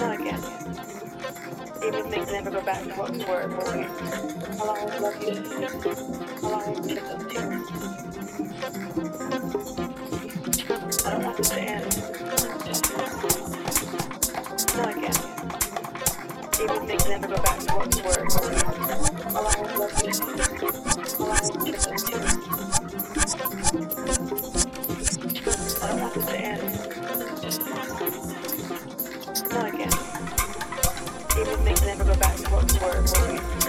Not again. Even things never go back to what we were, will we? I'll always love you. I'll always miss us too. I don't want this to end. Not again. Even things never go back to what we were, will we? I'll always love you. I'll always miss us too. What we